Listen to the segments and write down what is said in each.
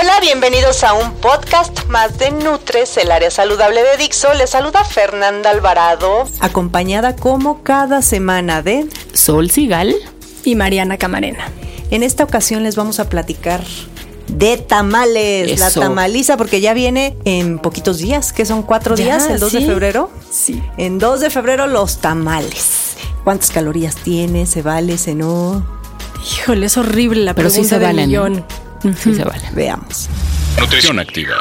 Hola, bienvenidos a un podcast más de Nutres, el área saludable de Dixo. Les saluda Fernanda Alvarado, acompañada como cada semana de Sol Sigal y Mariana Camarena. En esta ocasión les vamos a platicar de tamales, la tamaliza, porque ya viene en poquitos días, que son cuatro días, el 2 de febrero. Sí. En 2 de febrero los tamales. ¿Cuántas calorías tiene? ¿Se vale? ¿Se no? Híjole, es horrible la Pero sí pregunta se del valen. millón. Sí se vale. Veamos. Nutrición activa.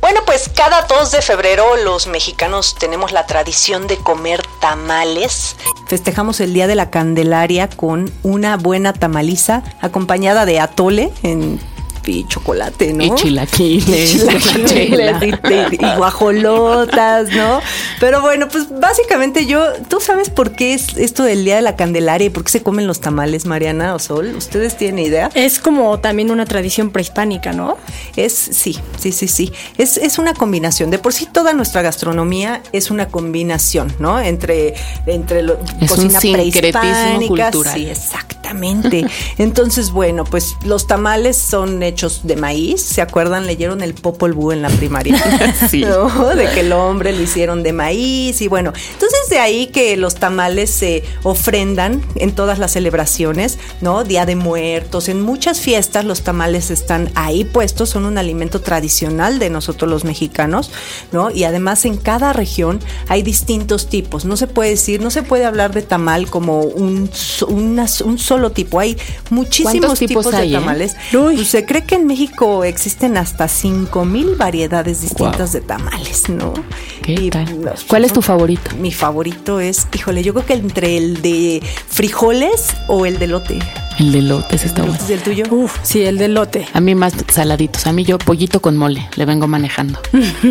Bueno, pues cada 2 de febrero los mexicanos tenemos la tradición de comer tamales. Festejamos el Día de la Candelaria con una buena tamaliza acompañada de atole en y chocolate, ¿no? Y chilaquiles, Y chilaquiles, y, y- y guajolotas, ¿no? Pero bueno, pues básicamente yo, ¿tú sabes por qué es esto del Día de la Candelaria y por qué se comen los tamales, Mariana o Sol? ¿Ustedes tienen idea? Es como también una tradición prehispánica, ¿no? Es, sí, sí, sí, sí. Es, es una combinación. De por sí toda nuestra gastronomía es una combinación, ¿no? Entre, entre lo, Es un cocina sincretismo prehispánica. cultural. Sí, exactamente. Entonces, bueno, pues los tamales son hechos de maíz. ¿Se acuerdan? Leyeron el Popol Vuh en la primaria. Sí. ¿no? De que el hombre lo hicieron de maíz y bueno. Entonces de ahí que los tamales se ofrendan en todas las celebraciones, ¿no? Día de Muertos, en muchas fiestas los tamales están ahí puestos, son un alimento tradicional de nosotros los mexicanos, ¿no? Y además en cada región hay distintos tipos. No se puede decir, no se puede hablar de tamal como un, una- un solo tipo. Hay muchísimos ¿Cuántos tipos tipos hay, de eh? tamales. Pues se cree que en México existen hasta 5000 variedades distintas de tamales, ¿no? ¿Qué Y tal? los- ¿Cuál es tu favorito? Mi favorito es, híjole, yo creo que entre el de frijoles o el de lote. El de lotes está bueno. ¿Es el tuyo? Uf, sí, el de lote. A mí más saladitos. A mí yo pollito con mole. Le vengo manejando.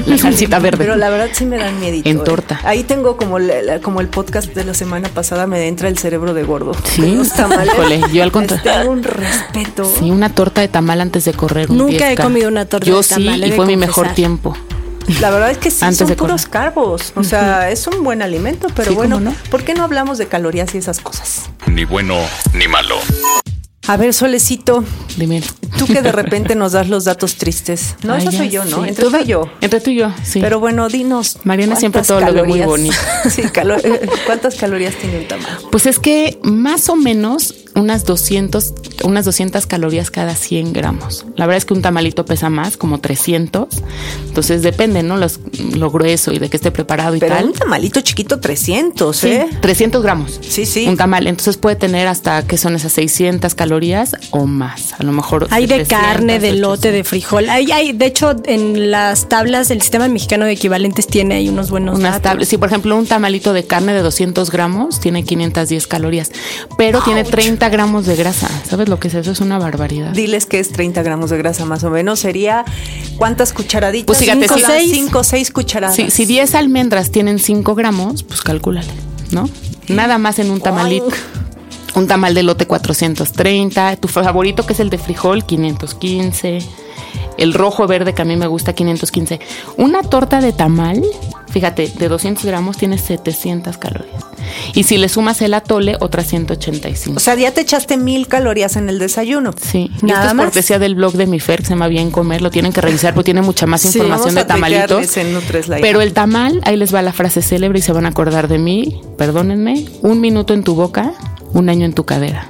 La salsita verde. Pero la verdad sí me dan miedito. En ¿eh? torta. Ahí tengo como, la- la- como el podcast de la semana pasada, me entra el cerebro de gordo. Sí, Con Los tamales. híjole, yo al contrario. tengo un respeto. Sí, una torta de tamal antes de correr. un Nunca he 10K. comido una torta yo de tamal, sí, he y fue mi mejor tiempo. La verdad es que sí, Antes son puros carbos. O sea, es un buen alimento, pero Sí, bueno, ¿cómo no? ¿por qué no hablamos de calorías y esas cosas? Ni bueno ni malo. A ver, Solecito, Dime. tú que de repente nos das los datos tristes. No, Ay, ya soy yo, ¿no? Entre tú y yo. Entre tú y yo, sí. Pero bueno, dinos. Mariana siempre ¿cuántas todo lo ve muy bonito. sí, calo- ¿cuántas calorías tiene un tamal? Pues es que más o menos unas 200, unas 200 calorías cada 100 gramos. La verdad es que un tamalito pesa más, como 300. Entonces depende, ¿no? Los- lo grueso y de que esté preparado y Pero tal. un tamalito chiquito, 300, Sí, ¿eh? 300 gramos. Sí, sí. Un tamal. Entonces puede tener hasta que son esas 600 calorías o más. A lo mejor. Hay de 700, carne, de lote, 800. de frijol. Hay, hay, de hecho, en las tablas del sistema mexicano de equivalentes tiene ahí unos buenos Unas tablas. Sí, por ejemplo, un tamalito de carne de 200 gramos tiene 510 calorías, pero tiene 30 gramos de grasa. ¿Sabes lo que es eso? Es una barbaridad. Diles que es 30 gramos de grasa más o menos. Sería, ¿cuántas cucharaditas? Pues fíjate, Cinco, si- seis, cinco, seis cucharadas. Si, si 10 almendras tienen 5 gramos, pues calcúlale, ¿no? Nada más en un tamalito. Un tamal de lote 430, tu favorito que es el de frijol 515, el rojo verde que a mí me gusta 515. Una torta de tamal, fíjate, de 200 gramos tiene 700 calorías. Y si le sumas el atole, otras 185. O sea, ya te echaste mil calorías en el desayuno. Sí, y Nada esto es más. cortesía del blog de mi Fer, que se llama Bien Comer, lo tienen que revisar porque tiene mucha más Sí, información vamos de a tamalitos. en Nutreslive. Pero el tamal, ahí les va la frase célebre y se van a acordar de mí, perdónenme, un minuto en tu boca, un año en tu cadera.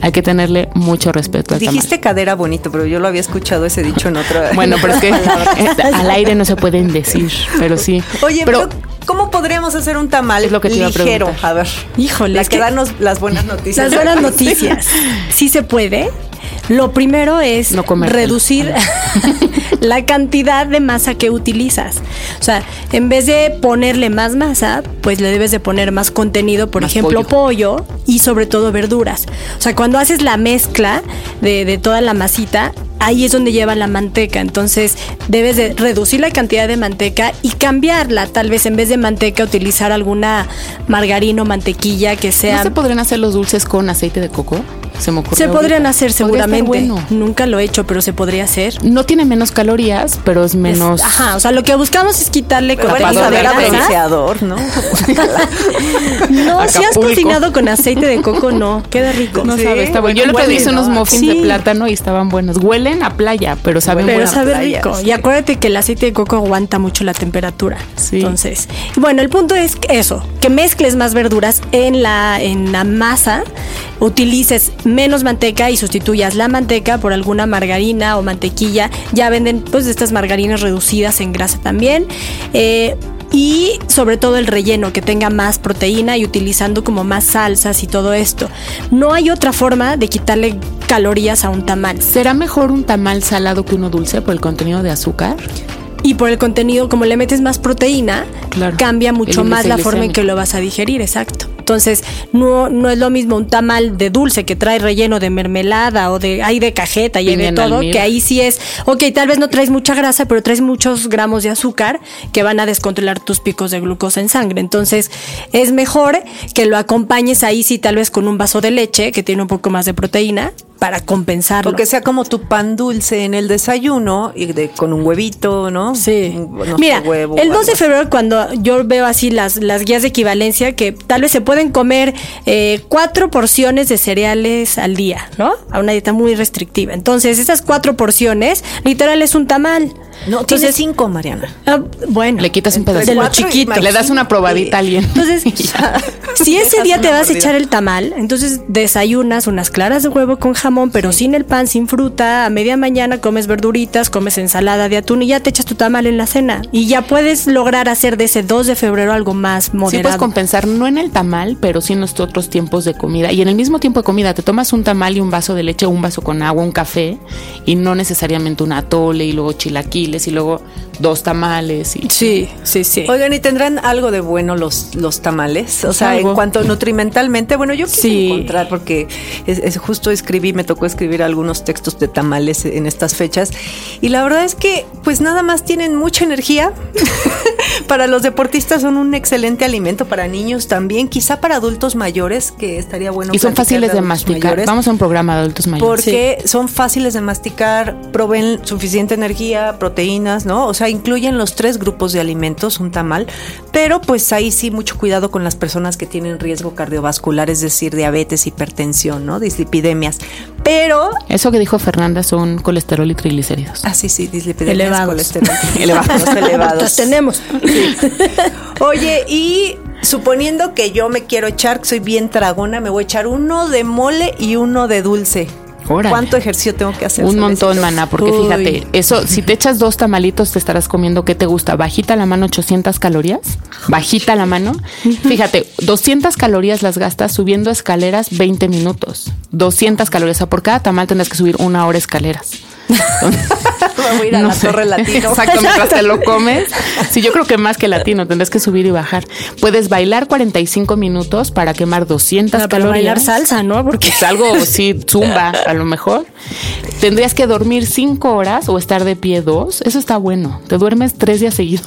hay que tenerle mucho respeto al Dijiste tamal. cadera bonito, pero yo lo había escuchado ese dicho en otra. Bueno, pero es que al aire no se pueden decir, pero sí. Oye, pero pero, ¿cómo podríamos hacer un tamal Es lo que te iba a ligero? A ver. Híjole, la es que danos las buenas noticias. Las buenas noticias. Sí se puede. Lo primero es No reducir la cantidad de masa que utilizas. O sea, en vez de ponerle más masa, pues le debes de poner más contenido, por Más ejemplo, pollo. y sobre todo verduras. O sea, cuando haces la mezcla de, de toda la masita, ahí es donde lleva la manteca. Entonces, debes de reducir la cantidad de manteca y cambiarla. Tal vez en vez de manteca utilizar alguna margarina o mantequilla que sea ¿No se podrían hacer los dulces con aceite de coco? Se me ocurrió. se podrían ahorita. hacer seguramente. bueno. Nunca lo he hecho, pero se podría hacer. No tiene menos calorías, pero es menos. Es- ajá, o sea, lo que buscamos es quitarle de a bronceador, ¿no? No, si has cocinado con aceite de coco, no, queda rico. No Sí, sabe, está bueno. Yo le pedí hice ¿no? unos muffins Sí. de plátano y estaban buenos. Huelen a playa, pero saben Pero buena sabe playa, rico. sí. Y acuérdate que el aceite de coco aguanta mucho la temperatura. Sí. Entonces, bueno, el punto es eso, que mezcles más verduras en la, en la masa, utilices menos manteca y sustituyas la manteca por alguna margarina o mantequilla. Ya venden pues estas margarinas reducidas en grasa también. Eh, y sobre todo el relleno que tenga más proteína y utilizando como más salsas y todo esto. No hay otra forma de quitarle calorías a un tamal. ¿Será mejor un tamal salado que uno dulce por el contenido de azúcar? Y por el contenido, como le metes más proteína, Claro. cambia mucho El más la forma en que lo vas a digerir, exacto. Entonces, no, no es lo mismo un tamal de dulce que trae relleno de mermelada o de hay de cajeta y hay de todo, que ahí sí es, ok, tal vez no traes mucha grasa, pero traes muchos gramos de azúcar que van a descontrolar tus picos de glucosa en sangre. Entonces, es mejor que lo acompañes ahí sí tal vez con un vaso de leche que tiene un poco más de proteína para compensarlo. O que sea como tu pan dulce en el desayuno y de, con un huevito, ¿no? Sí. No Mira, huevo, el 2 algo de febrero cuando yo veo así las, las guías de equivalencia que tal vez se pueden comer eh, cuatro porciones de cereales al día, ¿no? A una dieta muy restrictiva. Entonces, esas cuatro porciones, literal es un tamal. No, Entonces, tiene cinco, Mariana. ah, bueno. Le quitas un pedacito. de lo chiquito. Le das una probadita a alguien. Entonces, ya. si ese día te vas a echar el tamal, entonces desayunas unas claras de huevo con jamón, pero sin el pan, sin fruta. A media mañana comes verduritas, comes ensalada de atún y ya te echas tu tamal en la cena. Y ya puedes lograr hacer de ese 2 de febrero algo más Sí puedes moderado. compensar, no en el tamal, pero sí en los otros tiempos de comida. Y en el mismo tiempo de comida, te tomas un tamal y un vaso de leche, un vaso con agua, un café, y no necesariamente un atole, y luego chilaquiles, y luego dos tamales. Y... Sí, sí, sí. Oigan, ¿y tendrán algo de bueno los, los tamales? O sea, Algo. en cuanto nutrimentalmente, bueno, yo quise Sí. encontrar porque es, es justo escribí, me tocó escribir algunos textos de tamales en estas fechas y la verdad es que pues nada más tienen mucha energía. para los deportistas son un excelente alimento, para niños también, quizá para adultos mayores, que estaría bueno. y son fáciles de masticar. mayores. Vamos a un programa de adultos mayores. Porque son fáciles de masticar, proveen suficiente energía, proteínas, ¿no? O sea, incluyen los tres grupos de alimentos, un tamal, pero pues ahí sí mucho cuidado con las personas que tienen riesgo cardiovascular, es decir, diabetes, hipertensión, ¿no? Dislipidemias. Pero, Eso que dijo Fernanda son colesterol y triglicéridos. ah, sí, sí, dislipidemias, Elevados. colesterol, Elevados. elevados. ¿Cuántas tenemos? Oye, y suponiendo que yo me quiero echar, que soy bien tragona, me voy a echar uno de mole y uno de dulce. Órale. ¿Cuánto ejercicio tengo que hacer? Un montón, maná, porque Uy. fíjate, eso, si te echas dos tamalitos, te estarás comiendo, ¿qué te gusta? Bajita la mano, 800 calorías. Bajita la mano. Fíjate, 200 calorías las gastas subiendo escaleras 20 minutos. 200 calorías. O sea, por cada tamal tendrás que subir una hora escaleras. Voy a ir a No la sé. Torre Latino. Exacto, mientras te lo comes. Sí, yo creo que más que latino, tendrás que subir y bajar. Puedes bailar 45 minutos para quemar 200 Para calorías. bailar salsa, ¿no? Porque Es algo, sí, zumba, a lo mejor. Tendrías que dormir cinco horas o estar de pie dos. Eso está bueno. Te duermes tres días seguidos.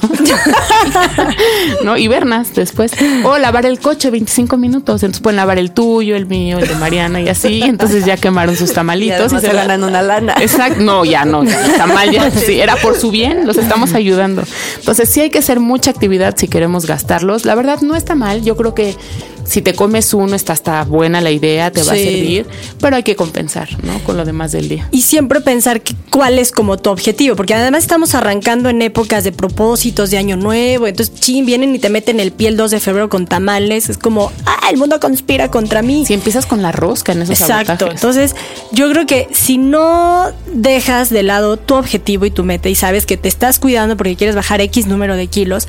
¿No? Y vernas después. O lavar el coche 25 minutos. Entonces pueden lavar el tuyo, el mío, el de Mariana y así. Entonces ya quemaron sus Y tamalitos. además se la- ganan una lana. Exacto. No, ya no. ya Está mal ya. Sí, era por su bien. Los estamos ayudando. Entonces sí hay que hacer mucha actividad si queremos gastarlos. La verdad no está mal. Yo creo que Si te comes uno, está hasta buena la idea, te va a servir, pero hay que compensar, ¿no? Con lo demás del día. Y siempre pensar que- cuál es como tu objetivo, porque además estamos arrancando en épocas de propósitos de año nuevo, entonces chin, vienen y te meten el pie el 2 de febrero con tamales, es como, ah, el mundo conspira contra mí. Si empiezas con la rosca en esos Exacto. sabotajes. Entonces, yo creo que si no dejas de lado tu objetivo y tu meta y sabes que te estás cuidando porque quieres bajar X número de kilos,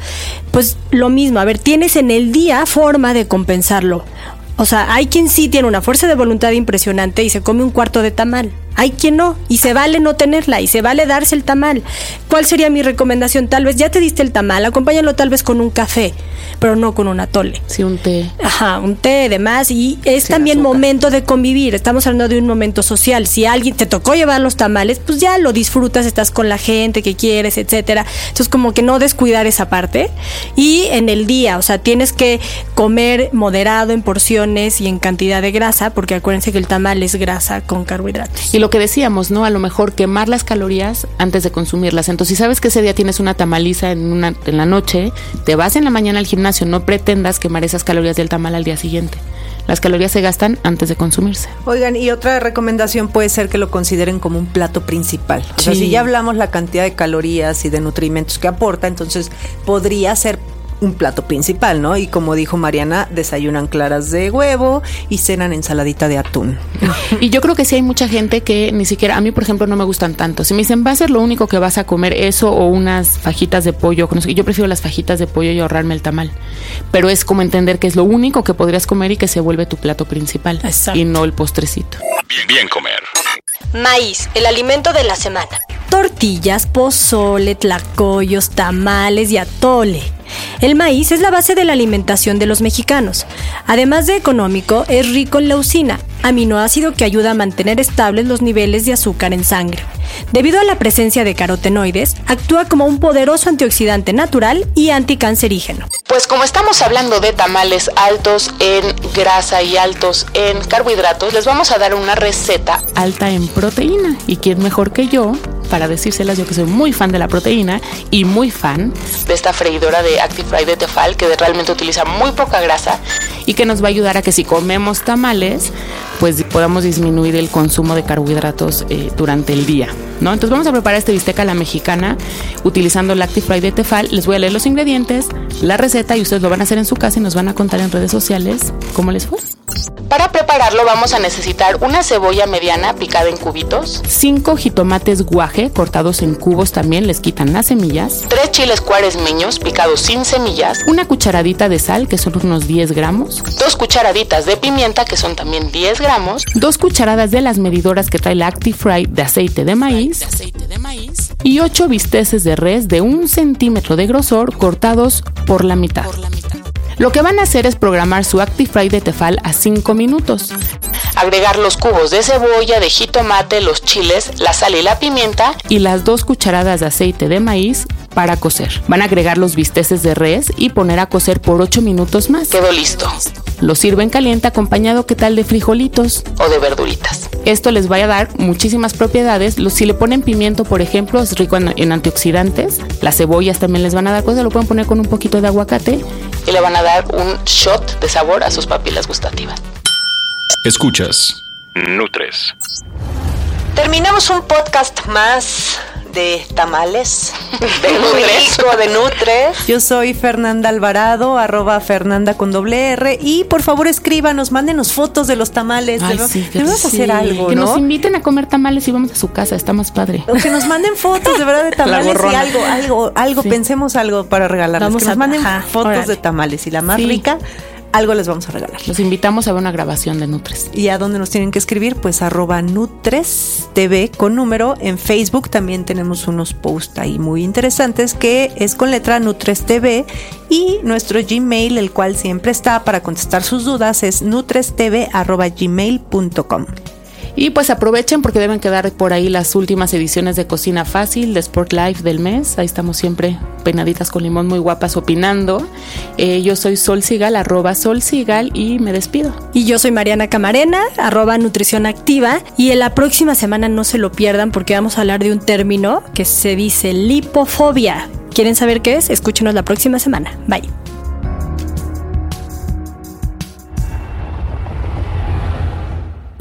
pues lo mismo, a ver, tienes en el día forma de O sea, hay quien sí tiene una fuerza de voluntad impresionante y se come un cuarto de tamal. Hay quien no, y se vale no tenerla, y se vale darse el tamal. ¿Cuál sería mi recomendación? Tal vez ya te diste el tamal, acompáñalo tal vez con un café, pero no con un atole. Sí, un té. Ajá, un té, demás. Y es Sin también azúcar. momento de convivir. Estamos hablando de un momento social. Si alguien te tocó llevar los tamales, pues ya lo disfrutas, estás con la gente que quieres, etcétera. Entonces, como que no descuidar esa parte. Y en el día, o sea, tienes que comer moderado en porciones y en cantidad de grasa, porque acuérdense que el tamal es grasa con carbohidratos. Y lo que decíamos, ¿no? A lo mejor quemar las calorías antes de consumirlas. Entonces, si sabes que ese día tienes una tamaliza en, una, en la noche, te vas en la mañana al gimnasio, no pretendas quemar esas calorías del tamal al día siguiente. Las calorías se gastan antes de consumirse. Oigan, y otra recomendación puede ser que lo consideren como un plato principal. O sea, si ya hablamos la cantidad de calorías y de nutrimentos que aporta, entonces podría ser un plato principal, ¿no? Y como dijo Mariana, desayunan claras de huevo y cenan ensaladita de atún. Y yo creo que sí hay mucha gente que ni siquiera, a mí por ejemplo no me gustan tanto. Si me dicen, va a ser lo único que vas a comer eso o unas fajitas de pollo, con no sé qué", yo prefiero las fajitas de pollo y ahorrarme el tamal. Pero es como entender que es lo único que podrías comer y que se vuelve tu plato principal Exacto. y no el postrecito. Bien, bien comer. Maíz, el alimento de la semana. Tortillas, pozole, tlacoyos, tamales y atole. El maíz es la base de la alimentación de los mexicanos. Además de económico, es rico en leucina, aminoácido que ayuda a mantener estables los niveles de azúcar en sangre. Debido a la presencia de carotenoides, actúa como un poderoso antioxidante natural y anticancerígeno. Pues como estamos hablando de tamales altos en grasa y altos en carbohidratos, les vamos a dar una receta alta en proteína. ¿Y quién mejor que yo para decírselas? Yo que soy muy fan de la proteína y muy fan de esta freidora de Actifry de Tefal que realmente utiliza muy poca grasa y que nos va a ayudar a que si comemos tamales, pues podamos disminuir el consumo de carbohidratos eh, durante el día. ¿no? Entonces vamos a preparar este bistec a la mexicana utilizando el Actifry de Tefal. Les voy a leer los ingredientes, la receta y ustedes lo van a hacer en su casa y nos van a contar en redes sociales cómo les fue. Para prepararlo vamos a necesitar una cebolla mediana picada en cubitos, cinco jitomates guaje cortados en cubos también, les quitan las semillas, tres chiles cuaresmeños picados sin semillas, una cucharadita de sal que son unos 10 gramos, dos cucharaditas de pimienta que son también 10 gramos, dos cucharadas de las medidoras que trae la Actifry de aceite de maíz, y ocho bisteces de res de un centímetro de grosor cortados por la mitad. Lo que van a hacer es programar su Actifry de Tefal a 5 minutos. Agregar los cubos de cebolla, de jitomate, los chiles, la sal y la pimienta y las dos cucharadas de aceite de maíz para cocer. Van a agregar los bisteces de res y poner a cocer por 8 minutos más. Quedó listo. Lo sirven caliente acompañado qué tal de frijolitos o de verduritas. Esto les va a dar muchísimas propiedades. Los- Si le ponen pimiento, por ejemplo, es rico en, en antioxidantes. Las cebollas también les van a dar cosas. Lo pueden poner con un poquito de aguacate y le van a dar un shot de sabor a sus papilas gustativas. Escuchas. Nutres. Terminamos un podcast más de tamales, de Nutres. de nutres. Yo soy Fernanda Alvarado, arroba Fernanda con doble R. Y por favor escríbanos, mándenos fotos de los tamales. Ay, Debemos- sí, sí. hacer algo, Que ¿no? nos inviten a comer tamales y vamos a su casa. Está más padre. O que nos manden fotos de verdad de tamales y algo, algo, algo, Sí. pensemos algo para regalarles. Vamos que nos a- manden ajá, fotos órale. de tamales y la más Sí. rica, algo les vamos a regalar. Los invitamos a ver una grabación de Nutres. ¿Y a dónde nos tienen que escribir? Pues arroba Nutres TV con número. En Facebook también tenemos unos posts ahí muy interesantes que es con letra Nutres TV y nuestro Gmail, el cual siempre está para contestar sus dudas, es nutrestv arroba gmail.com. Y pues aprovechen porque deben quedar por ahí las últimas ediciones de Cocina Fácil, de Sport Life del mes. Ahí estamos siempre peinaditas con limón, muy guapas, opinando. Eh, yo soy Sol Sigal, arroba Sol Sigal y me despido. Y yo soy Mariana Camarena, arroba nutrición activa. Y en la próxima semana no se lo pierdan porque vamos a hablar de un término que se dice lipofobia. ¿Quieren saber qué es? Escúchenos la próxima semana. Bye.